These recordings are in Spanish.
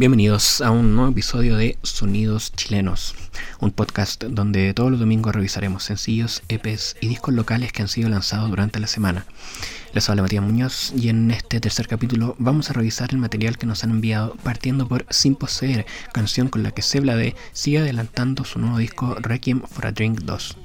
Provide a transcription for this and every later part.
Bienvenidos a un nuevo episodio de Sonidos Chilenos, un podcast donde todos los domingos revisaremos sencillos, EPs y discos locales que han sido lanzados durante la semana. Les habla Matías Muñoz y en este tercer capítulo vamos a revisar el material que nos han enviado partiendo por Sin Poseer, canción con la que de sigue adelantando su nuevo disco Requiem for a Drink 2.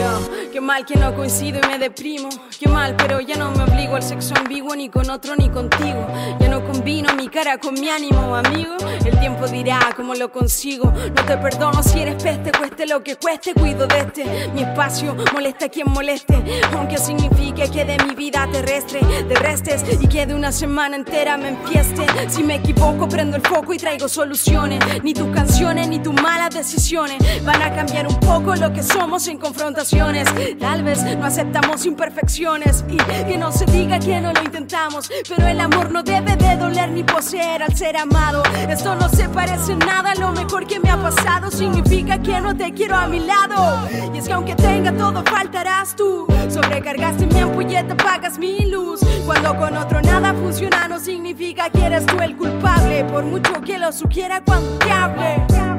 Yeah. Qué mal que no coincido y me deprimo. Qué mal, pero ya no me obligo al sexo ambiguo ni con otro ni contigo. Ya no combino mi cara con mi ánimo, amigo. El tiempo dirá cómo lo consigo. No te perdono si eres peste, cueste lo que cueste. Cuido de este, mi espacio, molesta a quien moleste. Aunque signifique que de mi vida terrestre te restes y que de una semana entera me enfieste. Si me equivoco, prendo el foco y traigo soluciones. Ni tus canciones ni tus malas decisiones van a cambiar un poco lo que somos en confrontaciones. Tal vez no aceptamos imperfecciones y que no se diga que no lo intentamos. Pero el amor no debe de doler ni poseer al ser amado. Esto no se parece nada lo mejor que me ha pasado. Significa que no te quiero a mi lado. Y es que aunque tenga todo, faltarás tú. Sobrecargaste mi ampolleta, pagas mi luz. Cuando con otro nada funciona, no significa que eres tú el culpable. Por mucho que lo sugiera cuando te hable.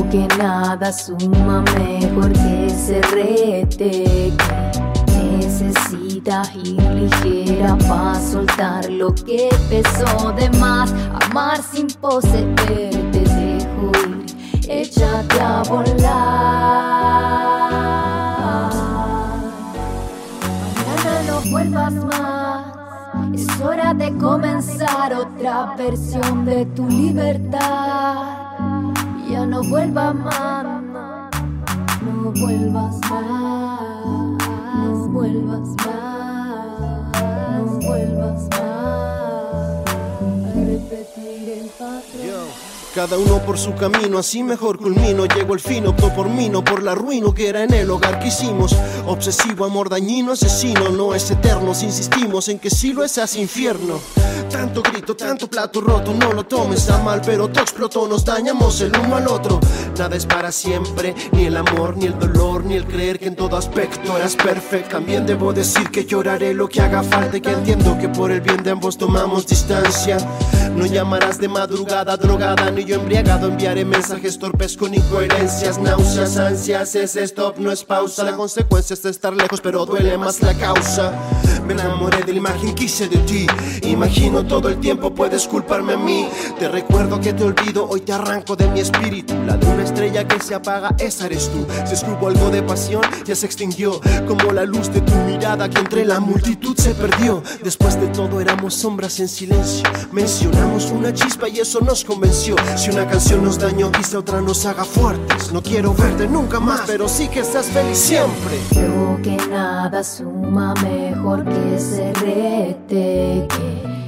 Que nada suma mejor que ese rete necesitas ir ligera para soltar lo que pesó de más. Amar sin poseerte, te dejo ir, échate a volar. Mañana no vuelvas más. Es hora de comenzar otra versión de tu libertad no vuelvas más, no vuelvas más, no vuelvas más, no vuelvas más a repetir el patrón. Cada uno por su camino, así mejor culmino. Llego el fin, opto por mí, no por la ruina que era en el hogar que hicimos. Obsesivo, amor dañino, asesino, no es eterno. Si insistimos en que si lo es, hace infierno. Tanto grito, tanto plato roto, no lo tomes a mal, pero todo explotó, nos dañamos el uno al otro. Nada es para siempre, ni el amor, ni el dolor, ni el creer que en todo aspecto eras perfecto. También debo decir que lloraré lo que haga falta que entiendo que por el bien de ambos tomamos distancia. No llamarás de madrugada drogada, ni yo embriagado enviaré mensajes torpes con incoherencias, náuseas, ansias. Ese stop no es pausa, la consecuencia es estar lejos, pero duele más la causa. Me enamoré de la imagen que hice de ti. Imagino todo el tiempo puedes culparme a mí. Te recuerdo que te olvido, hoy te arranco de mi espíritu. La de una estrella que se apaga, esa eres tú. Se escupo algo de pasión, ya se extinguió. Como la luz de tu mirada que entre la multitud se perdió. Después de todo éramos sombras en silencio. Mencionamos una chispa y eso nos convenció. Si una canción nos dañó, quizá otra nos haga fuertes. No quiero verte nunca más, pero sí que estás feliz siempre. Creo que nada suma mejor que ese rete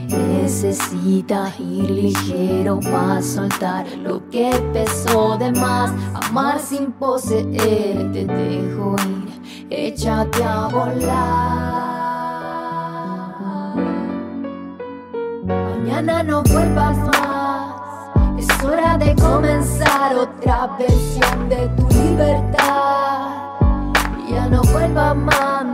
necesitas ir ligero para soltar lo que pesó de más. Amar sin poseer, te dejo ir, échate a volar. Mañana no vuelvas más hora de comenzar otra versión de tu libertad. Ya no vuelva más,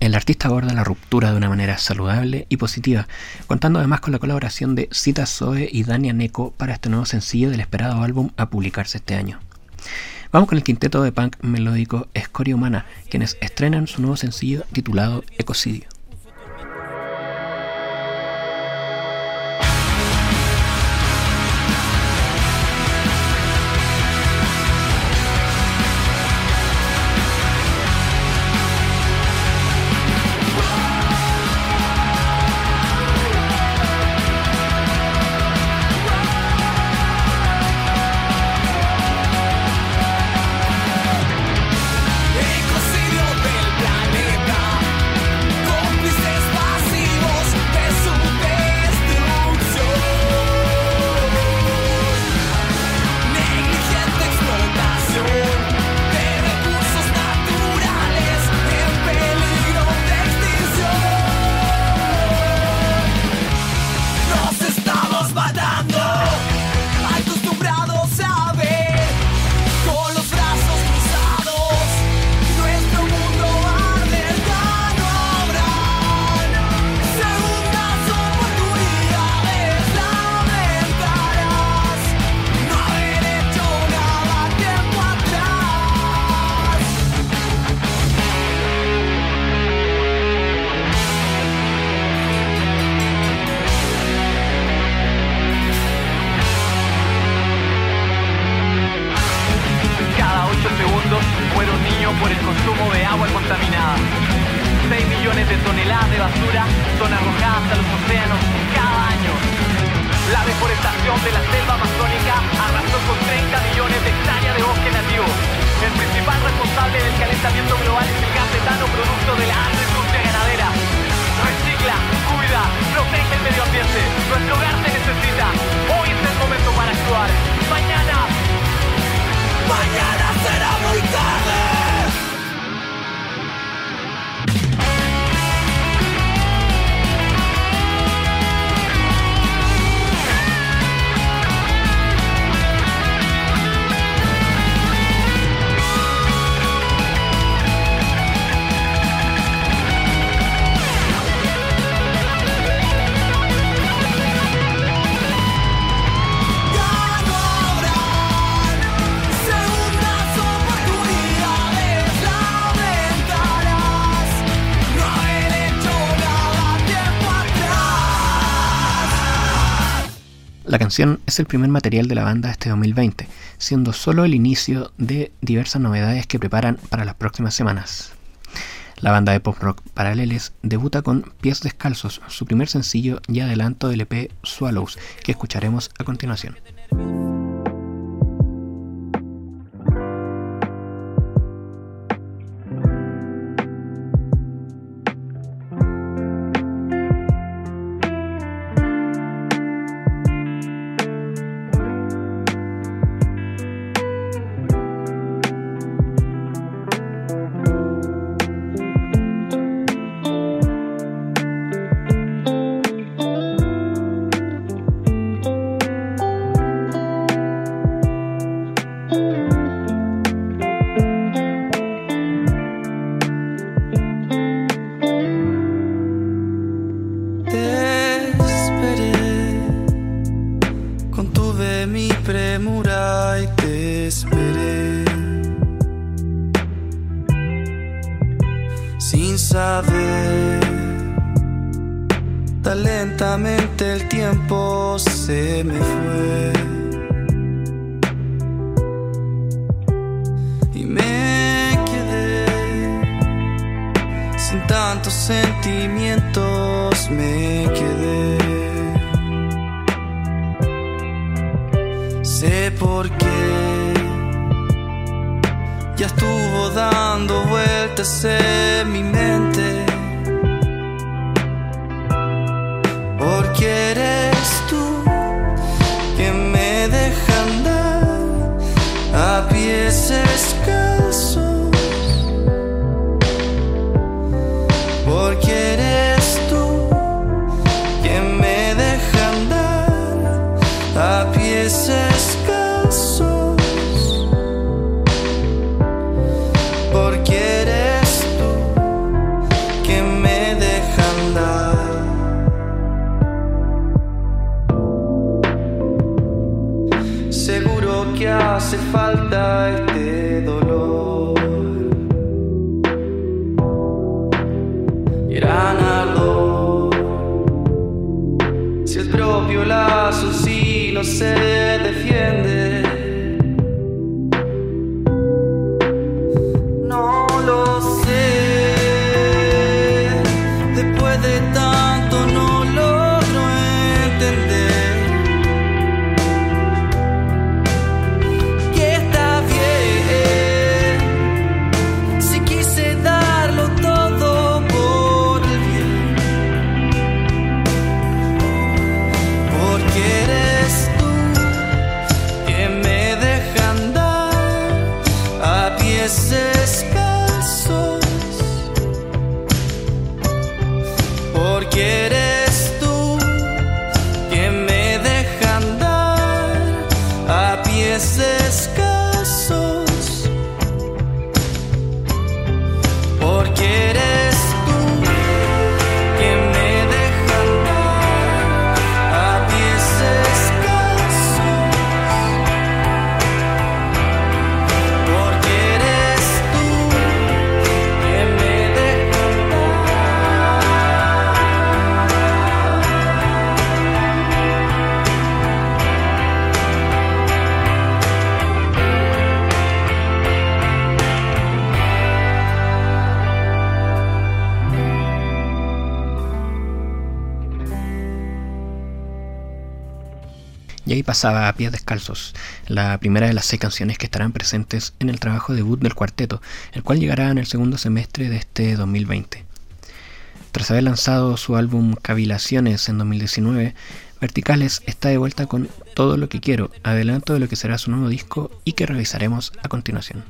el artista aborda la ruptura de una manera saludable y positiva, contando además con la colaboración de Cita Zoe y Dania Neko para este nuevo sencillo del esperado álbum a publicarse este año. Vamos con el quinteto de punk melódico Escoria Humana, quienes estrenan su nuevo sencillo titulado Ecocidio. La canción es el primer material de la banda este 2020, siendo solo el inicio de diversas novedades que preparan para las próximas semanas. La banda de pop rock Paraleles debuta con Pies Descalzos, su primer sencillo y adelanto del EP Swallows, que escucharemos a continuación. quiere pasaba a pies descalzos, la primera de las seis canciones que estarán presentes en el trabajo debut del cuarteto, el cual llegará en el segundo semestre de este 2020. Tras haber lanzado su álbum Cavilaciones en 2019, Verticales está de vuelta con Todo lo que quiero, adelanto de lo que será su nuevo disco y que revisaremos a continuación.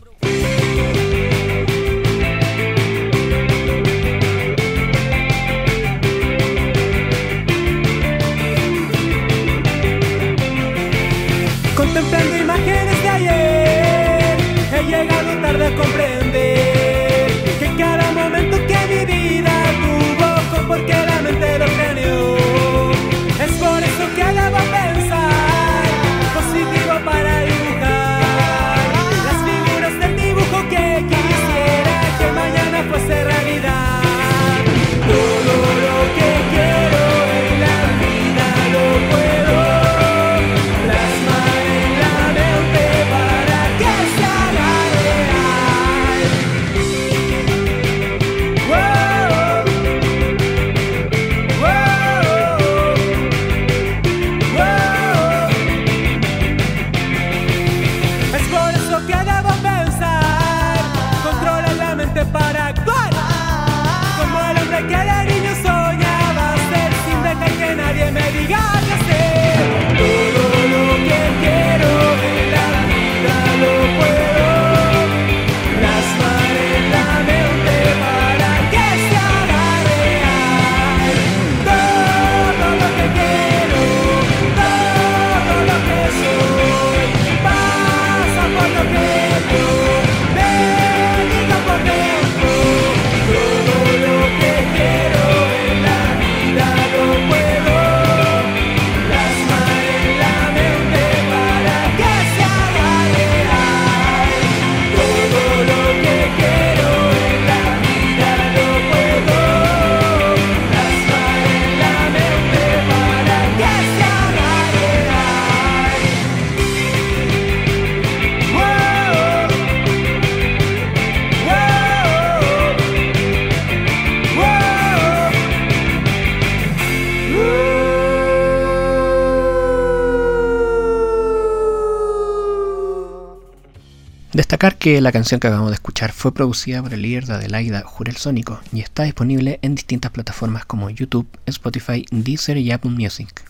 destacar que la canción que acabamos de escuchar fue producida por el líder de Adelaida, Jurel Sónico, y está disponible en distintas plataformas como YouTube, Spotify, Deezer y Apple Music.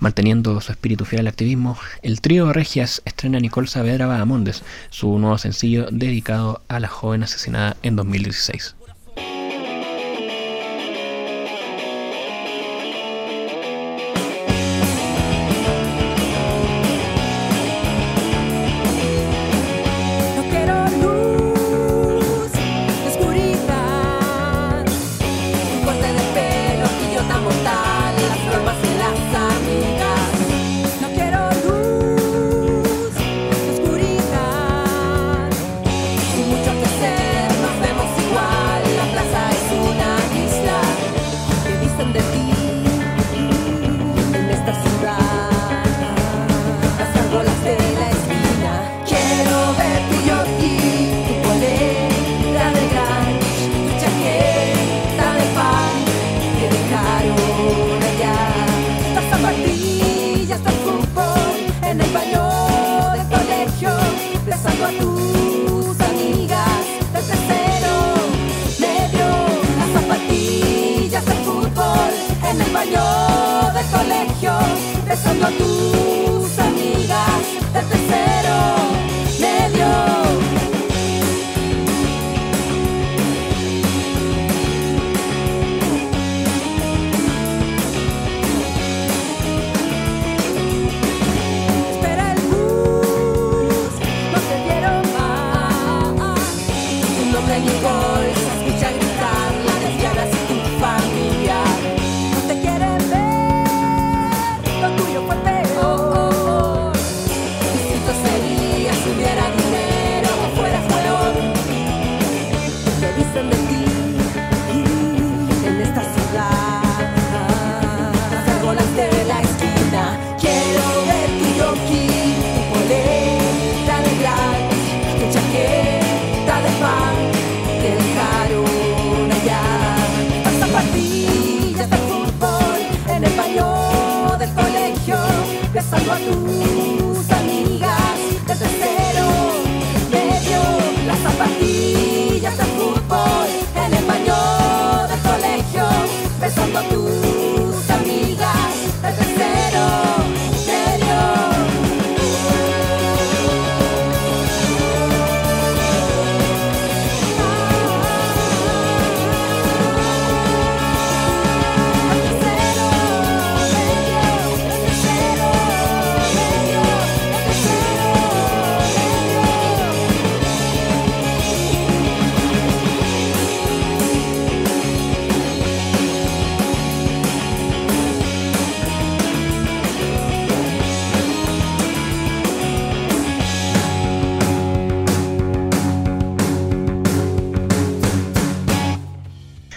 Manteniendo su espíritu fiel al activismo, el trío Regias estrena Nicole Saavedra Bahamondes, su nuevo sencillo dedicado a la joven asesinada en 2016. tu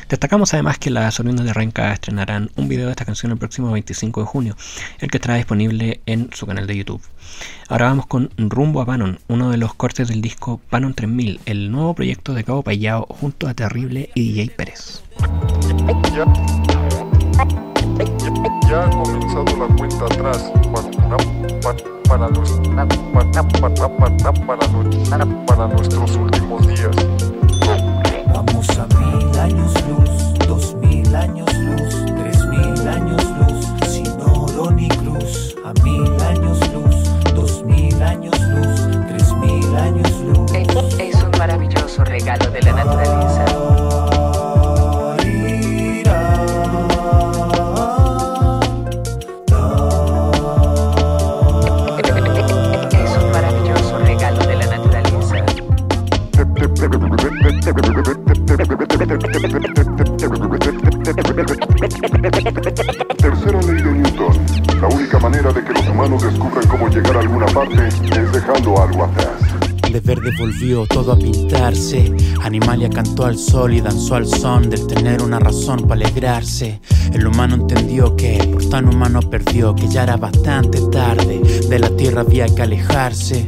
Destacamos además que las oriundas de Renca estrenarán un video de esta canción el próximo 25 de junio, el que estará disponible en su canal de YouTube. Ahora vamos con Rumbo a Panon, uno de los cortes del disco Panon 3000, el nuevo proyecto de Cabo Payao junto a Terrible y DJ Pérez. Ya, ha comenzado la cuenta atrás para nuestros últimos días. A mil años luz, dos mil años luz, tres mil años luz, sin oro ni cruz. A mil años luz, dos mil años luz, tres mil años luz. Es un maravilloso regalo de la naturaleza. Tercera ley de Newton. La única manera de que los humanos descubran cómo llegar a alguna parte es dejando algo atrás. De verde volvió todo a pintarse. Animalia cantó al sol y danzó al son del tener una razón para alegrarse. El humano entendió que por tan humano perdió que ya era bastante tarde. De la tierra había que alejarse.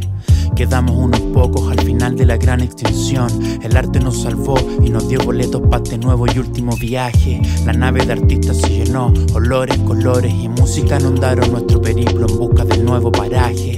Quedamos unos pocos al final de la gran extinción. El arte nos salvó y nos dio boletos para este nuevo y último viaje. La nave de artistas se llenó, olores, colores y música inundaron nuestro periplo en busca del nuevo paraje.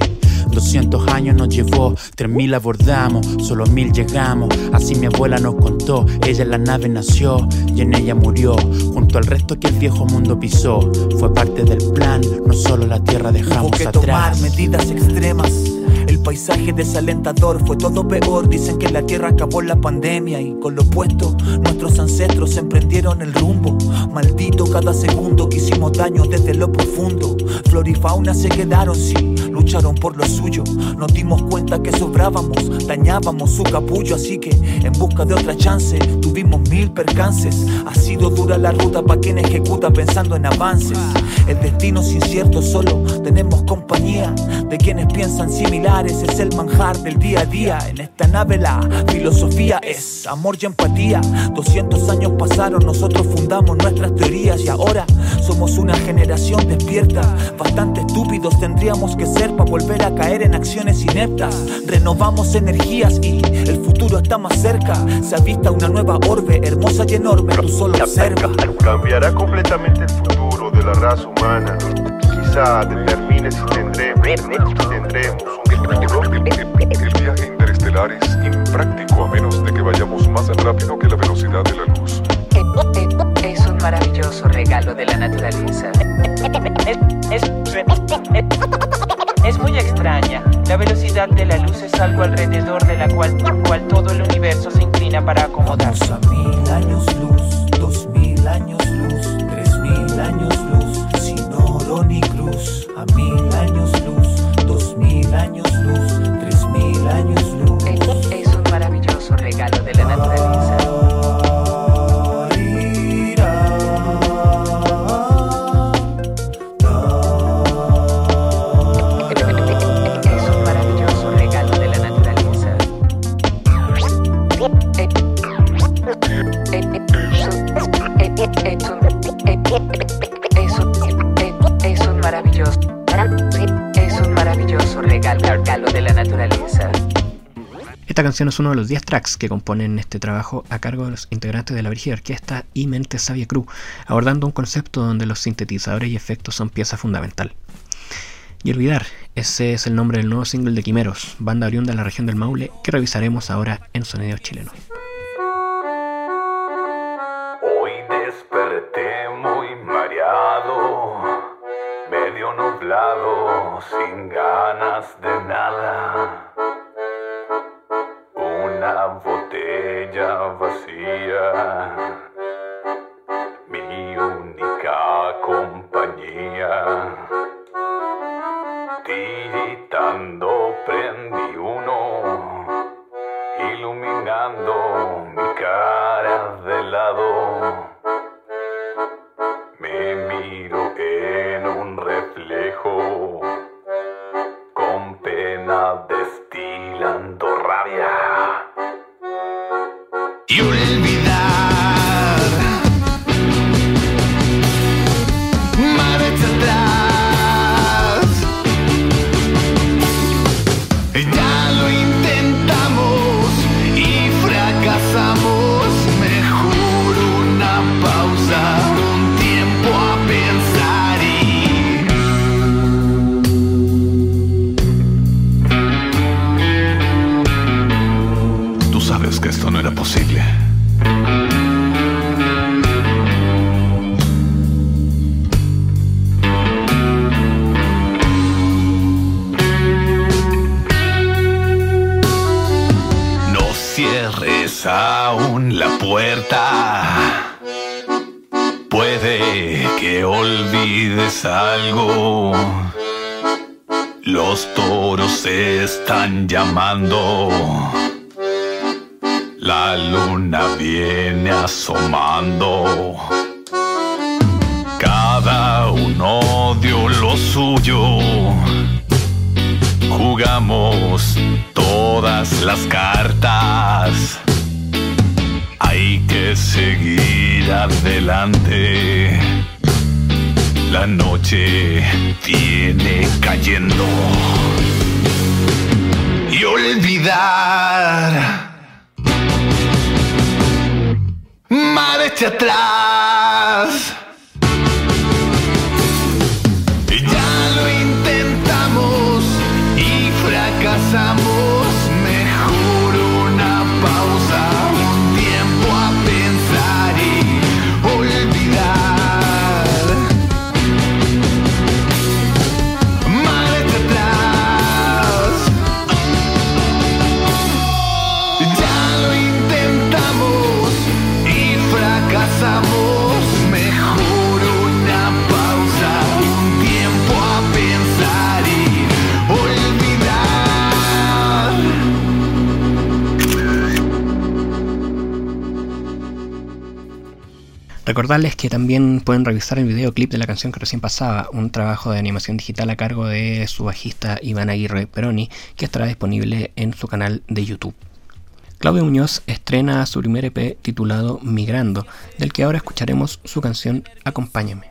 200 años nos llevó, 3000 abordamos, solo 1000 llegamos. Así mi abuela nos contó, ella en la nave nació y en ella murió, junto al resto que el viejo mundo pisó. Fue parte del plan, no solo la tierra Hubo dejamos tomar atrás. medidas extremas. El paisaje desalentador fue todo peor. Dicen que la tierra acabó la pandemia y con lo opuesto nuestros ancestros emprendieron el rumbo. Maldito cada segundo que hicimos daño desde lo profundo. Flora y fauna se quedaron, sí, lucharon por lo suyo. Nos dimos cuenta que sobrábamos, dañábamos su capullo, así que en busca de otra chance tuvimos mil percances. Ha sido dura la ruta para quien ejecuta pensando en avances. El destino es incierto, solo tenemos compañía de quienes piensan Es el manjar del día a día. En esta nave la filosofía es amor y empatía. 200 años pasaron, nosotros fundamos nuestras teorías y ahora somos una generación despierta. Bastante estúpidos tendríamos que ser para volver a caer en acciones ineptas. Renovamos energías y el futuro está más cerca. Se avista una nueva orbe, hermosa y enorme. Tú solo observa. Cambiará completamente el futuro de la raza humana. Quizá determine si tendremos, si tendremos un futuro. El viaje interestelar es impráctico a menos de que vayamos más rápido que la velocidad de la luz. Es un maravilloso regalo de la naturaleza. Es, es- es muy extraña. La velocidad de la luz es algo alrededor de la cual, cual todo el universo se inclina para acomodarse. Vamos a mil años luz, dos mil años luz, tres mil años luz, ni cruz. A mil años luz, Esta canción es uno de los 10 tracks que componen este trabajo a cargo de los integrantes de la Brígida Orquesta y Mente Sabia Crew, abordando un concepto donde los sintetizadores y efectos son pieza fundamental. Y olvidar, ese es el nombre del nuevo single de Quimeros, banda oriunda de la región del Maule, que revisaremos ahora en Sonidos Chilenos. Hoy desperté muy mareado, medio nublado, sin ganas de nada. Botella vacía, mi única compañía. Llamando. La luna viene asomando. Cada uno dio lo suyo. Jugamos todas las cartas. Hay que seguir adelante. La noche viene cayendo. Olvidar. Marcha atrás. Recordarles que también pueden revisar el videoclip de la canción que recién pasaba, un trabajo de animación digital a cargo de su bajista Iván Aguirre Peroni, que estará disponible en su canal de YouTube. Claudio Muñoz estrena su primer EP titulado Migrando, del que ahora escucharemos su canción Acompáñame.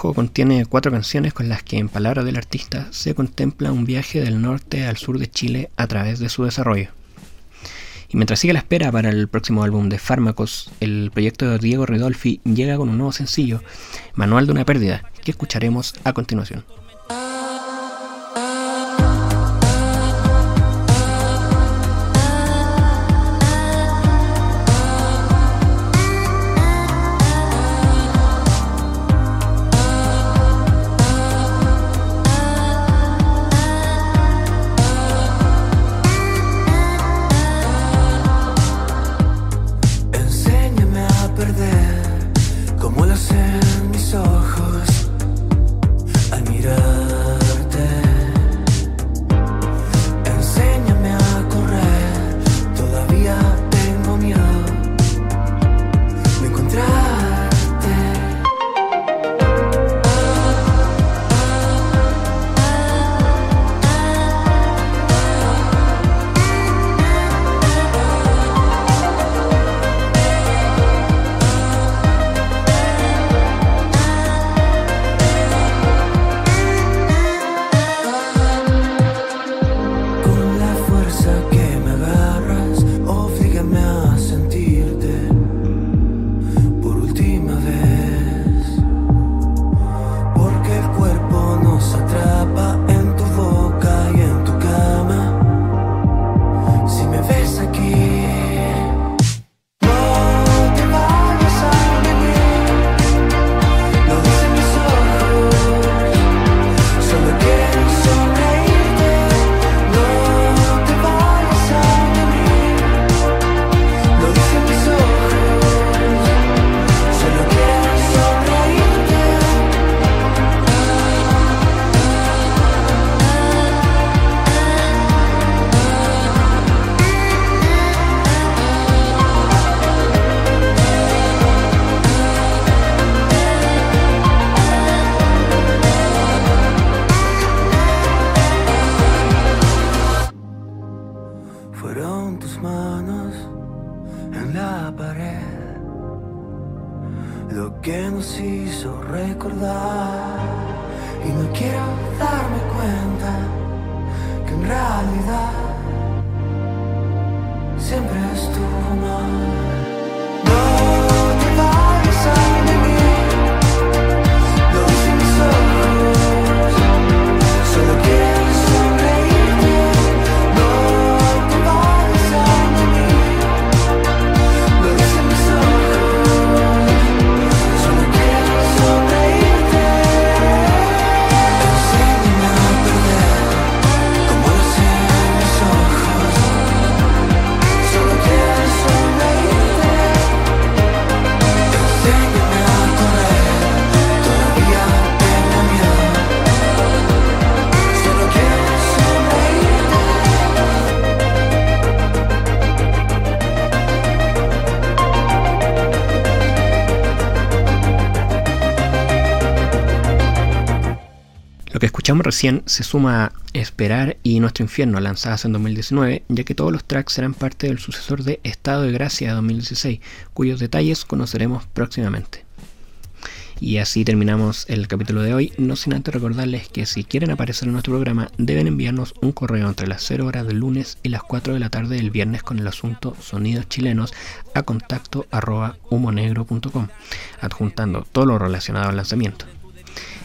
Trabajo contiene cuatro canciones con las que, en palabras del artista, se contempla un viaje del norte al sur de Chile a través de su desarrollo. Y mientras sigue la espera para el próximo álbum de Fármacos, el proyecto de Diego Ridolfi llega con un nuevo sencillo, Manual de una pérdida, que escucharemos a continuación. Escuchamos recién se suma Esperar y Nuestro Infierno, lanzadas en 2019, ya que todos los tracks serán parte del sucesor de Estado de Gracia de 2016, cuyos detalles conoceremos próximamente. Y así terminamos el capítulo de hoy, no sin antes recordarles que si quieren aparecer en nuestro programa deben enviarnos un correo entre las 0 horas del lunes y las 4 de la tarde del viernes con el asunto Sonidos Chilenos a contacto arroba humonegro.com, adjuntando todo lo relacionado al lanzamiento.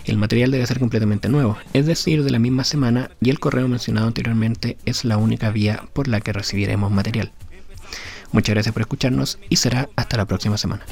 El material debe ser completamente nuevo, es decir, de la misma semana, y el correo mencionado anteriormente es la única vía por la que recibiremos material. Muchas gracias por escucharnos y será hasta la próxima semana.